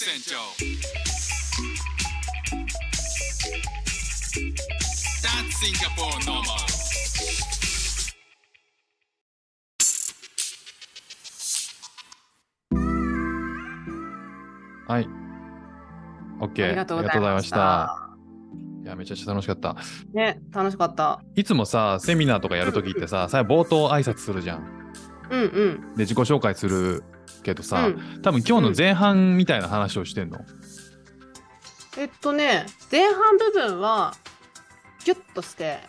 船長 That's Singapore normal はい。OK。ありがとうございました。いや、めちゃくちゃ楽しかった。ね、楽しかった。いつもさ、セミナーとかやるときってさ、最後冒頭挨拶するじゃん。うんうん。で、自己紹介するけどさ、うん多分今日の前半みたいな話をしてんの？えっとね、前半部分は、ギュッとして、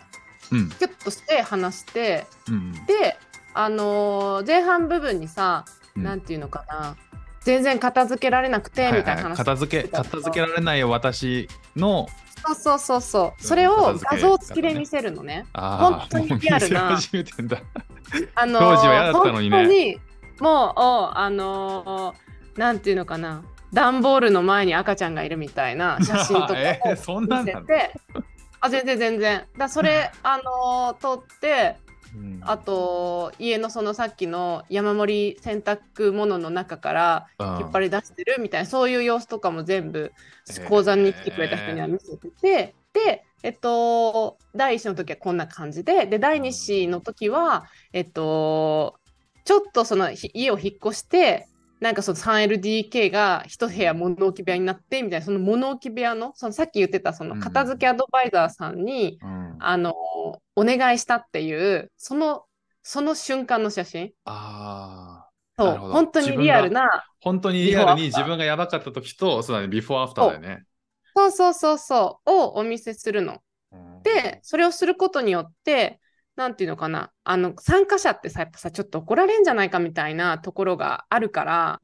うん。ギュッとして話して、うん。で、あのー前半部分にさ、うんなんていうのかな、全然片付けられなくて、みたいな話。片付け、片付けられないよ私の、そうそうそうそう。それを画像付きで見せるのね。ああ、本当にリアルな。あのー当時は嫌だったのにね本当にもう、おあのーなんていうのかな、段ボールの前に赤ちゃんがいるみたいな 写真とかを見せて、あ全然全然。だそれ、あのー撮って、うん。あと家のそのさっきの山盛り洗濯物の中からうん。引っ張り出してるみたいな、そういう様子とかも全部講座に来てくれた人には見せてて、で、えっと、第1子の時はこんな感じで、で、第2子の時は、えっと、ちょっとそのひ家を引っ越して、なんかその 3LDK が一部屋物置部屋になってみたいな、その物置部屋の、そのさっき言ってたその片付けアドバイザーさんに、うんあの、お願いしたっていう、その、その瞬間の写真。ああ。そう、本当にリアルな、本当にリアルに自分がやばかった時と、そうだね、ビフォーアフターだよね。そうそうそうそう、をお見せするの。うんで、それをすることによって、なんていうのかな、あの、参加者ってさ、やっぱさ、ちょっと怒られんじゃないかみたいなところがあるから、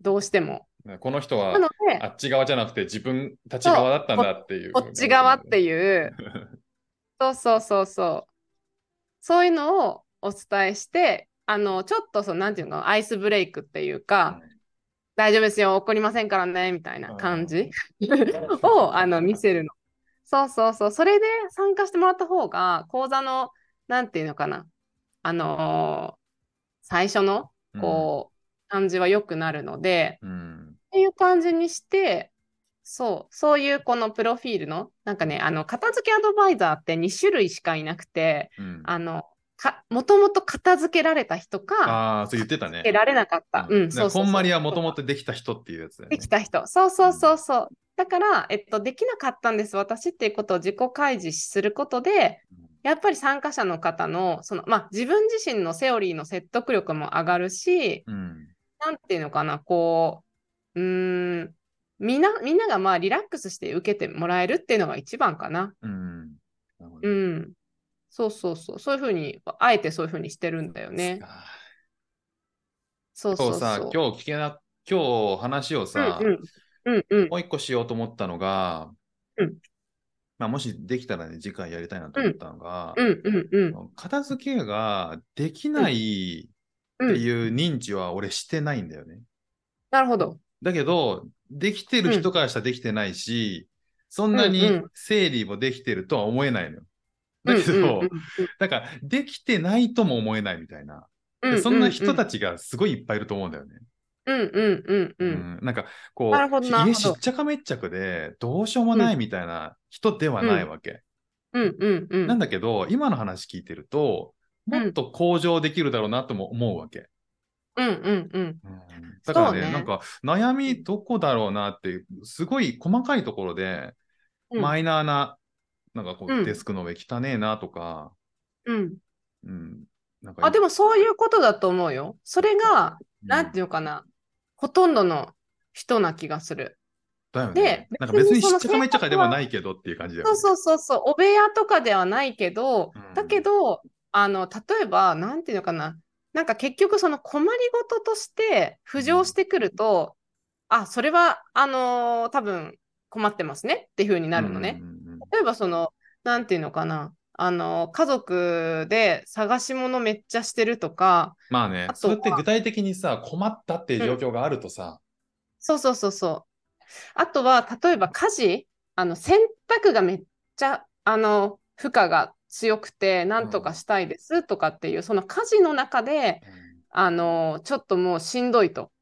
どうしても。この人はあっち側じゃなくて自分たち側だったんだっていう。こっち側ってう。いう、そうそうそうそう、そういうのをお伝えして、あの、ちょっとその、なんていうの、アイスブレイクっていうか、大丈夫ですよ、怒りませんからね、みたいな感じ をあの見せるの。そうそうそう、それで参加してもらった方が、講座の、なんていうのかな、あのー最初の、こう、感じは良くなるので、うん。っていう感じにして、そう、そういうこのプロフィールの、なんかね、あの、片付けアドバイザーって2種類しかいなくて、うん。あの、かもともと片付けられた人か、ああ、そう言ってたね片付け。られなかった。うん、そうそうそうこんまりはもともとできた人っていうやつだよね。できた人。そうそうそうそう。だから、えっと、できなかったんです、私っていうことを自己開示することで、やっぱり参加者の方の、その、まあ、自分自身のセオリーの説得力も上がるし、うん。なんていうのかな、こう、うーん、みんな、みんながまあ、リラックスして受けてもらえるっていうのが一番かな。うん。うん。そうそうそう。そういうふうに、あえてそういうふうにしてるんだよね。そうそうさ、今日聞けな、今日話をさ、うんうん。うんうん。もう一個しようと思ったのが、うんまあ、もしできたらね、次回やりたいなと思ったのが、うんうんうん。片付けができないっていう認知は俺してないんだよね。なるほど。だけど、できてる人からしたらできてないし、そんなにうんうん整理もできてるとは思えないのよ。だけど、なんか、できてないとも思えないみたいな。うんそんな人たち。ちがすごいいっぱいいると思うんだよね。うんうんうんう。うんんなんか、こう、家しっちゃかめっちゃくで、どうしようもないみたいな人ではないわけ。うんうんうん。なんだけど、今の話聞いてると、もっと向上できるだろうなとも思うわけ。うんうんうん。うんだからねねなんか悩みどこだろうなっていう、すごい細かいところで、うんマイナーな、なんかこう、うんデスクの上汚ねえなとか、うん。うん、なんかあ、でもそういうことだと思うよ。それが、うんなんていうのかな、ほとんどの人な気がする。だよねで。なんか別にしっちゃかめっちゃかでもないけどっていう感じだよね。そうそうそうそう、お部屋とかではないけど、うんだけど、あの、例えば、なんていうのかな、なんか結局その困りごととして浮上してくると、あ、それは、あのー多分困ってますねっていう風になるのね。うん例えばその、なんていうのかな、あの、家族で探し物めっちゃしてるとか、まあねあ、とそれって具体的にさ、困ったっていう状況があるとさ、そうそうそうそう。あとは、例えば家事、あの、洗濯がめっちゃ、あの、負荷が強くて、なんとかしたいですとかっていう、その家事の中で、あの、ちょっともうしんどいと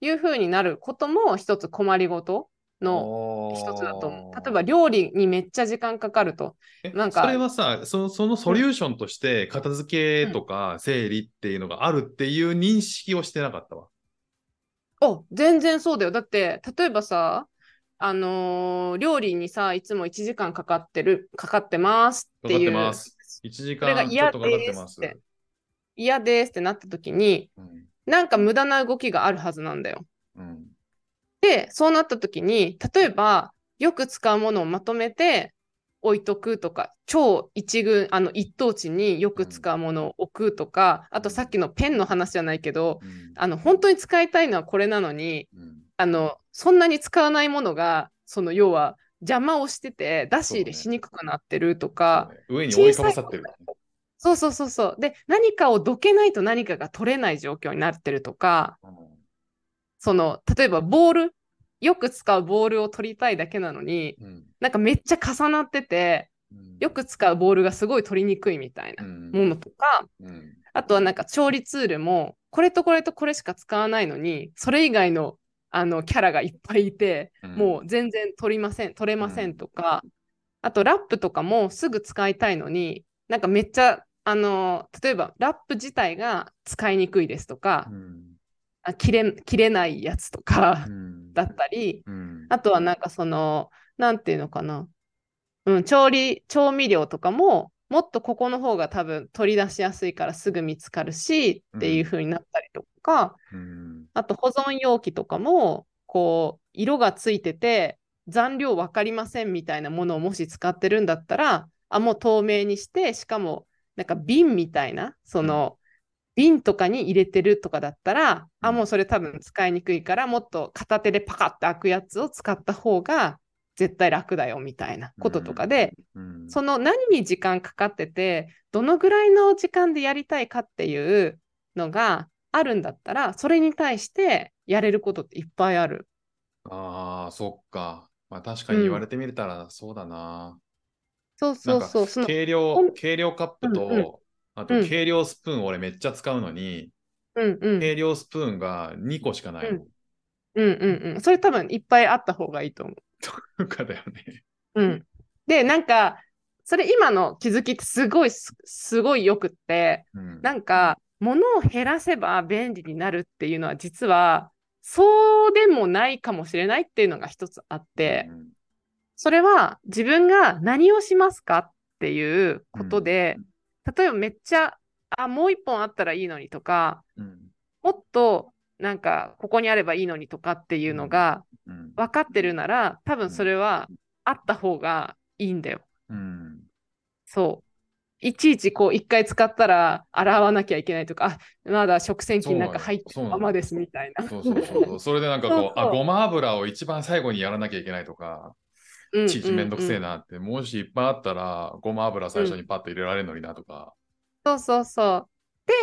いうふうになることも一つ困りごとの一つだと。例えば料理にめっちゃ時間かかると。えなんかそれはさそ、そのソリューションとして片付けとか整理っていうのがあるっていう認識をしてなかったわ。お、全然そうだよ。だって、例えばさ、あのー料理にさ、いつも1時間かかってる、かかってますっていう。かかってます1時間ちょっ嫌とかかってます。ですって。嫌ですってなった時に、うんなんか無駄な動きがあるはずなんだよ。うんで、そうなった時に、例えば、よく使うものをまとめて置いとくとか、超一群、あの一等地によく使うものを置くとか、あとさっきのペンの話じゃないけど、うん。あの本当に使いたいのはこれなのに、うん。あのそんなに使わないものが、その要は邪魔をしてて、出し入れしにくくなってるとか、そうね。上に覆いかぶさってる。そうそうそうそう。で、何かをどけないと何かが取れない状況になってるとか、その、例えばボール、よく使うボールを取りたいだけなのに、うん。なんかめっちゃ重なってて、うん。よく使うボールがすごい取りにくいみたいなうん。ものとか、うん。あとはなんか調理ツールも、これとこれとこれしか使わないのに、それ以外のあのキャラがいっぱいいて、うん。もう全然取りません、取れませんとか、あとラップとかもすぐ使いたいのに、なんかめっちゃ、あの例えばラップ自体が使いにくいですとか、うんあ切れ切れないやつとかうん。だったり、うん。あとはなんかその、なんていうのかな、うん、調理、調味料とかも、もっとここの方が多分取り出しやすいからすぐ見つかるしっていう風になったりとか、うん。あと保存容器とかも、こう、色がついてて、残量分かりませんみたいなものをもし使ってるんだったら、あ、もう透明にして、しかも、なんか瓶みたいな、その、瓶とかに入れてるとかだったら、あ、うんもうそれ多分使いにくいから、もっと片手でパカッて開くやつを使った方が絶対楽だよみたいなこととかで、うんその何に時間かかってて、どのぐらいの時間でやりたいかっていうのがあるんだったら、それに対してやれることっていっぱいある。ああ、そっか。まあ確かに言われてみたらそうだな。そうそうそう。その計ほ量、ん計量カップうんうんと、あとうん計量スプーン俺めっちゃ使うのに、うんうん計量スプーンが2個しかないの。うんうんうん。それ多分いっぱいあった方がいいと思う。とかだよね。うん。で、なんか、それ今の気づきってすごいす、すごいよくって、うんなんか、物を減らせば便利になるっていうのは実は、そうでもないかもしれないっていうのが一つあって、うんそれは自分が何をしますかっていうことで、例えばめっちゃ、あ、もう一本あったらいいのにとか、うん。もっとなんかここにあればいいのにとかっていうのがうん。分かってるなら、多分それはあった方がいいんだよ。うん。そう。いちいちこう一回使ったら洗わなきゃいけないとか、あ、まだ食洗機の中入ってそうなのるままですみたいな。そうそうそうそれでなんかこう、そうそう。あ、ごま油を一番最後にやらなきゃいけないとか、うんいちいちめんどくせえうんうんなって、もしいっぱいあったら、ごま油最初にパッと入れられるのになとか。そうそうそう。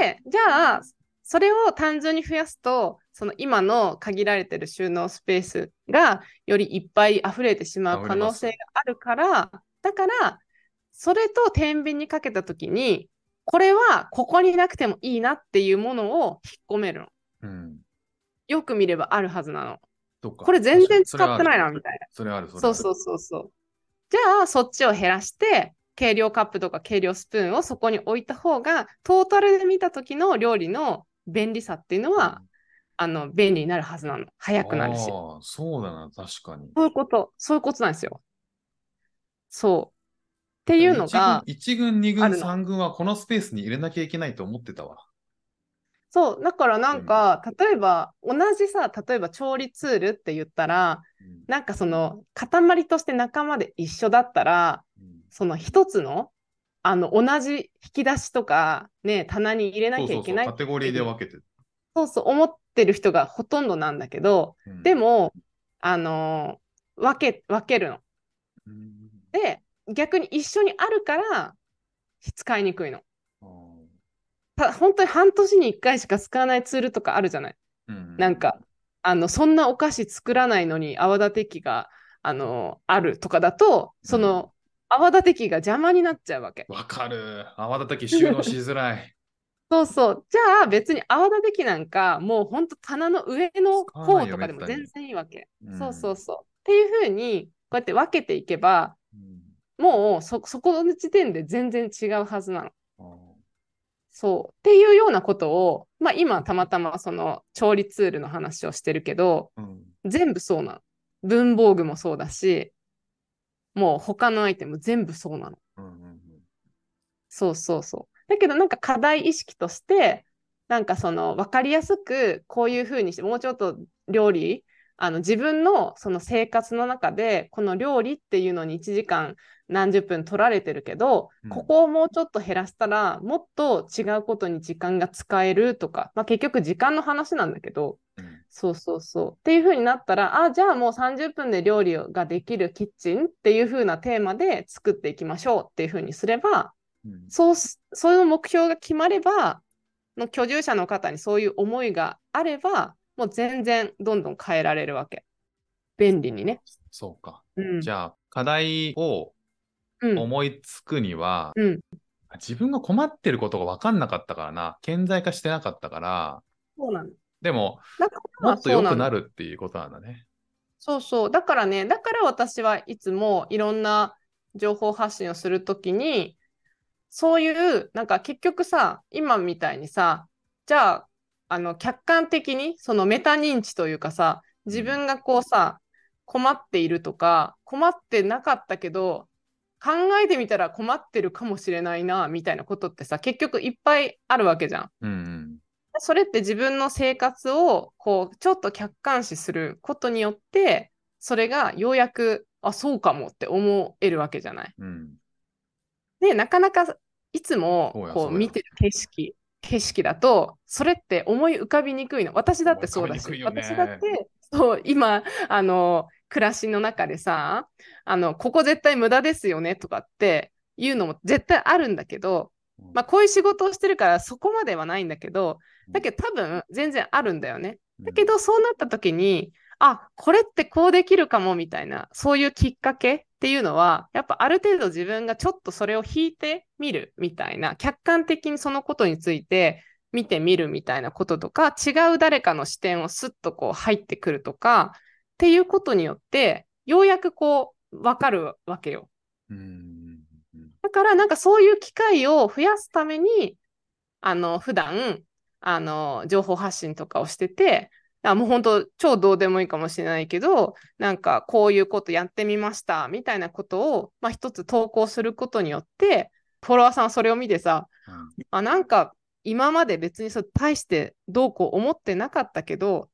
で、じゃあ、それを単純に増やすと、その今の限られてる収納スペースがよりいっぱい溢れてしまう可能性があるから、だから、それと天秤にかけたときに、これはここになくてもいいなっていうものを引っ込めるの。うん。よく見ればあるはずなの。とかこれ全然使ってないな。な、みたいな。それある。そうそうそうそう。じゃあ、そっちを減らして、計量カップとか計量スプーンをそこに置いた方が、トータルで見た時の料理の便利さっていうのは、あの、便利になるはずなの。早くなるし。そうだな、確かに。そういうこと、そういうことなんですよ。そう。っていうのが、1軍、2軍、あるの3軍はこのスペースに入れなきゃいけないと思ってたわ。そう、だからなんか、例えば、同じさ、例えば調理ツールって言ったら、うんなんかその、塊として仲間で一緒だったら、うんその一つの、あの、同じ引き出しとか、ね、棚に入れなそうそうそう、きゃいけないカテゴリーで分けてる。そうそう思ってる人がほとんどなんだけど、うんで、も、あのー分け、分けるの。うんで、逆に一緒にあるから使いにくいの。あた本当に半年に1回しか使わないツールとかあるじゃない？ーうんなんか、あの、そんなお菓子作らないのに泡立て器が、あのーあるとかだと、その、泡立て器が邪魔になっちゃうわけ。わかる。泡立て器収納しづらい。そうそう。じゃあ別に泡立て器なんかもうほんと棚の上の方とかでも全然いいわけ。うんそうそうそう。っていうふうにこうやって分けていけばうんもうそそこの時点で全然違うはずなの。そう。っていうようなことを、まあ今たまたまその調理ツールの話をしてるけど、うん全部そうなの。文房具もそうだし、もう他のアイテム全部そうなの。うんうんそうそうそう。だけどなんか課題意識として、なんかその分かりやすくこういうふうにして、もうちょっと料理、あの自分のその生活の中で、この料理っていうのに1時間何十分取られてるけど、うん。ここをもうちょっと減らしたら、もっと違うことに時間が使えるとか、まあ、結局時間の話なんだけど、うん。そうそうそう。っていう風になったら、あ、じゃあもう30分で料理ができるキッチンっていう風なテーマで作っていきましょうっていう風にすれば、うん。そうす、そういう目標が決まれば、の居住者の方にそういう思いがあれば、もう全然どんどん変えられるわけ。便利にね。そうか。うん。じゃあ、課題をうん。思いつくには、うん。自分が困ってることが分かんなかったからな、顕在化してなかったから、そうなの。でも、だからもっと良くなる。るっていうことなんだね。そうそう。だからね、だから私はいつもいろんな情報発信をするときに、そういう、なんか結局さ、今みたいにさ、じゃあ、あの、客観的に、そのメタ認知というかさ、自分がこうさ、困っているとか、困ってなかったけど、考えてみたら困ってるかもしれないな、みたいなことってさ、結局いっぱいあるわけじゃん。うんうん。それって自分の生活をこうちょっと客観視することによってそれがようやくあそうかもって思えるわけじゃない。うん。でなかなかいつもこう見てる景色景色だとそれって思い浮かびにくいの。私だってそうだし。思い浮かびにくい私だってそう今あの暮らしの中でさあのここ絶対無駄ですよねとかっていうのも絶対あるんだけどまあ、こういう仕事をしてるからそこまではないんだけど、だけど多分全然あるんだよね。だけどそうなった時に、あ、これってこうできるかもみたいな、そういうきっかけっていうのは、やっぱある程度自分がちょっとそれを引いてみるみたいな、客観的にそのことについて見てみるみたいなこととか、違う誰かの視点をスッとこう入ってくるとか、っていうことによって、ようやくこう、わかるわけよ。だからなんかそういう機会を増やすために、あの、普段、あの、情報発信とかをしてて、あもう本当超どうでもいいかもしれないけど、なんかこういうことやってみましたみたいなことを、まあ一つ投稿することによって、フォロワーさんはそれを見てさ、うん。あ、なんか今まで別にそう大してどうこう思ってなかったけど、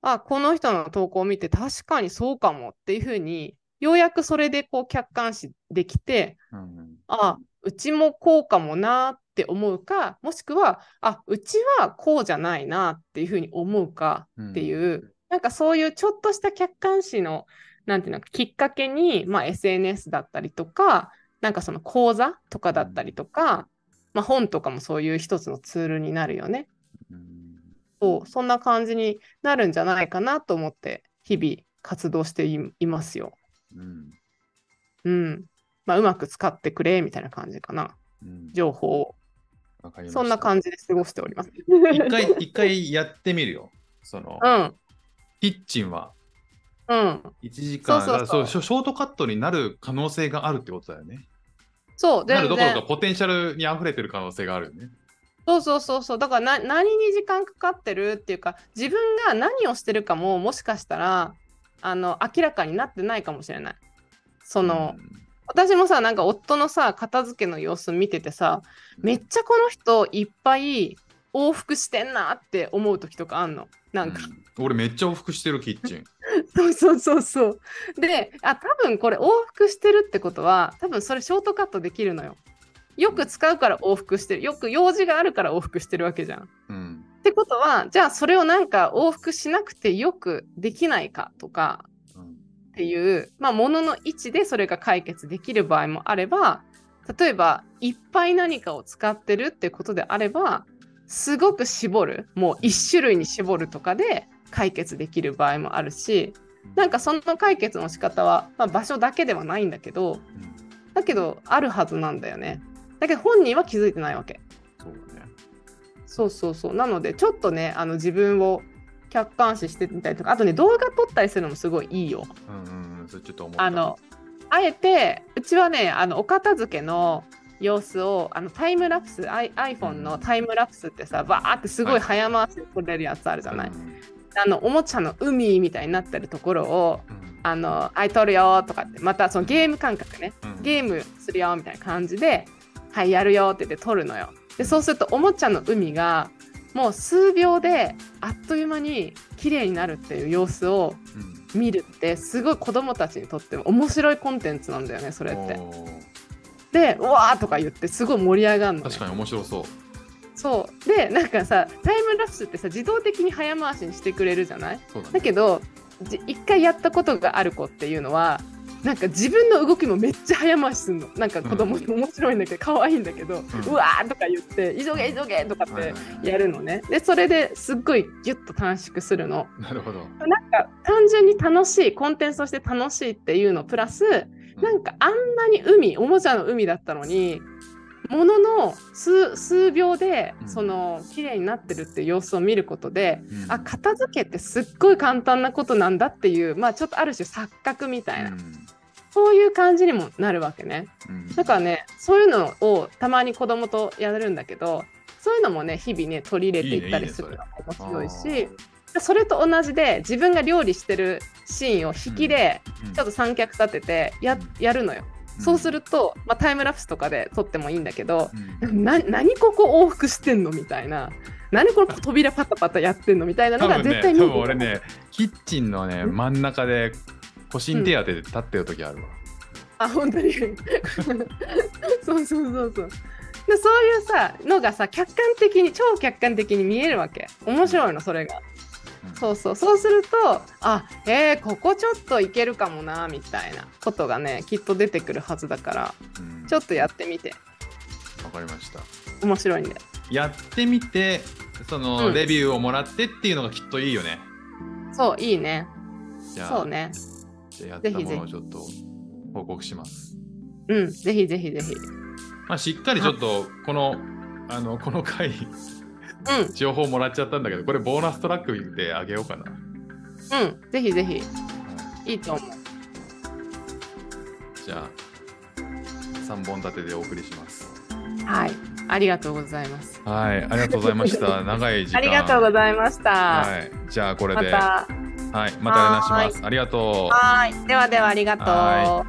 あ、この人の投稿を見て確かにそうかもっていうふうに、ようやくそれでこう客観視できて、うんあ、うちもこうかもなって思うか、もしくは、あ、うちはこうじゃないなっていうふうに思うかっていう、なんかそういうちょっとした客観視の、なんていうのきっかけに、まあ、SNS だったりとか、なんかその講座とかだったりとか、まあ、本とかもそういう一つのツールになるよね。うんそうそんな感じになるんじゃないかなと思って、日々活動していいますよ。うんうん。まあ、うまく使ってくれみたいな感じかな。うん情報を。そんな感じで過ごしております。一回、一回やってみるよ。その、うん。キッチンはうん。1時間そうそうショートカットになる可能性があるってことだよね。そう、なる。どころかポテンシャルに溢れてる可能性があるよね。そうそうそうそう。だからな何に時間かかってるっていうか、自分が何をしてるかももしかしたら、あの、明らかになってないかもしれない。その、私もさ、なんか夫のさ、片付けの様子見ててさ、めっちゃこの人いっぱい往復してんなって思う時とかあんの？なんか、うん俺めっちゃ往復してるキッチン。そうそうそうそう。で、あ、多分これ往復してるってことは、多分それショートカットできるのよ。よく使うから往復してる。よく用事があるから往復してるわけじゃん。っうんてことは、じゃあそれをなんか往復しなくてよくできないかとかうんっていう、まあ、ものの位置でそれが解決できる場合もあれば、例えばいっぱい何かを使ってるってことであれば、すごく絞る、もう一種類に絞るとかで解決できる場合もあるし、なんかその解決の仕方は、まあ、場所だけではないんだけど、うんだけどあるはずなんだよね。だけど本人は気づいてないわけ。そう。そうそう。なので、ちょっとね、あの自分を客観視してみたりとか、あとね、動画撮ったりするのもすごいいいよ。うんうんうん、それちょっと思った。あの、あえて、うちはね、あのお片付けの様子をあのタイムラプス、I、iPhone のタイムラプスってさ、バーってすごい早回しで撮れるやつあるじゃない。うんあのおもちゃの海みたいになってるところを、うんあの、あい撮るよとかって、またそのゲーム感覚ね、うんゲームするよみたいな感じで、はい、やるよって言って撮るのよ。で、そうするとおもちゃの海がもう数秒であっという間に綺麗になるっていう様子をうん見るってすごい子供たちにとっても面白いコンテンツなんだよねそれって。で「うわー!」とか言ってすごい盛り上がるの、ね、確かに面白そう。そうでなんかさタイムラプスってさ自動的に早回しにしてくれるじゃない？だね。だけどじ一回やったことがある子っていうのはなんか自分の動きもめっちゃ早回しするの。なんか子供に面白いんだけど可愛いんだけど、うわーとか言って急げ急げとかってやるのね。でそれですっごいギュッと短縮するの。なるほど。なんか単純に楽しいコンテンツとして楽しいっていうのプラスなんかあんなに海おもちゃの海だったのにものの数数秒でうん。その綺麗になってるっていう様子を見ることで、うん。あ片付けってすっごい簡単なことなんだっていうまあちょっとある種錯覚みたいな、そういう感じにもなるわけね。うん。だからねそういうのをたまに子供とやるんだけどそういうのもね日々ね取り入れていったりするのが面白いしそれと同じで自分が料理してるシーンを引きでうん。ちょっと三脚立ててややるのよ。そうすると、まあ、タイムラプスとかで撮ってもいいんだけど、うん。な何ここ往復してんのみたいな。何これ扉パタパタやってんのみたいなのが絶対見て多分俺ね、キッチンのね、真ん中で腰に手当てて立ってる時あるわ。あ本当にそうそうそうそうでそういうさのがさ客観的に超客観的に見えるわけ面白いのそれがうんそうそうそうするとあえー、ここちょっといけるかもなみたいなことがねきっと出てくるはずだからうんちょっとやってみてわかりました。面白いんでやってみて、その、レビューをもらってっていうのがきっといいよね。そういいね、そうねじゃあやったものをちょっと報告します。うんぜひぜひぜひ。まあ、しっかりちょっと、この、あの、この回、うん。情報もらっちゃったんだけど、これボーナストラックであげようかな。うんぜひぜひ。い。いと思う。じゃあ、3本立てでお送りします。はい。ありがとうございます。はい、ありがとうございました。長い時間。ありがとうございました、はい、じゃあこれで、またはい、またお願いします。ありがとう。はい。ではではありがとう。は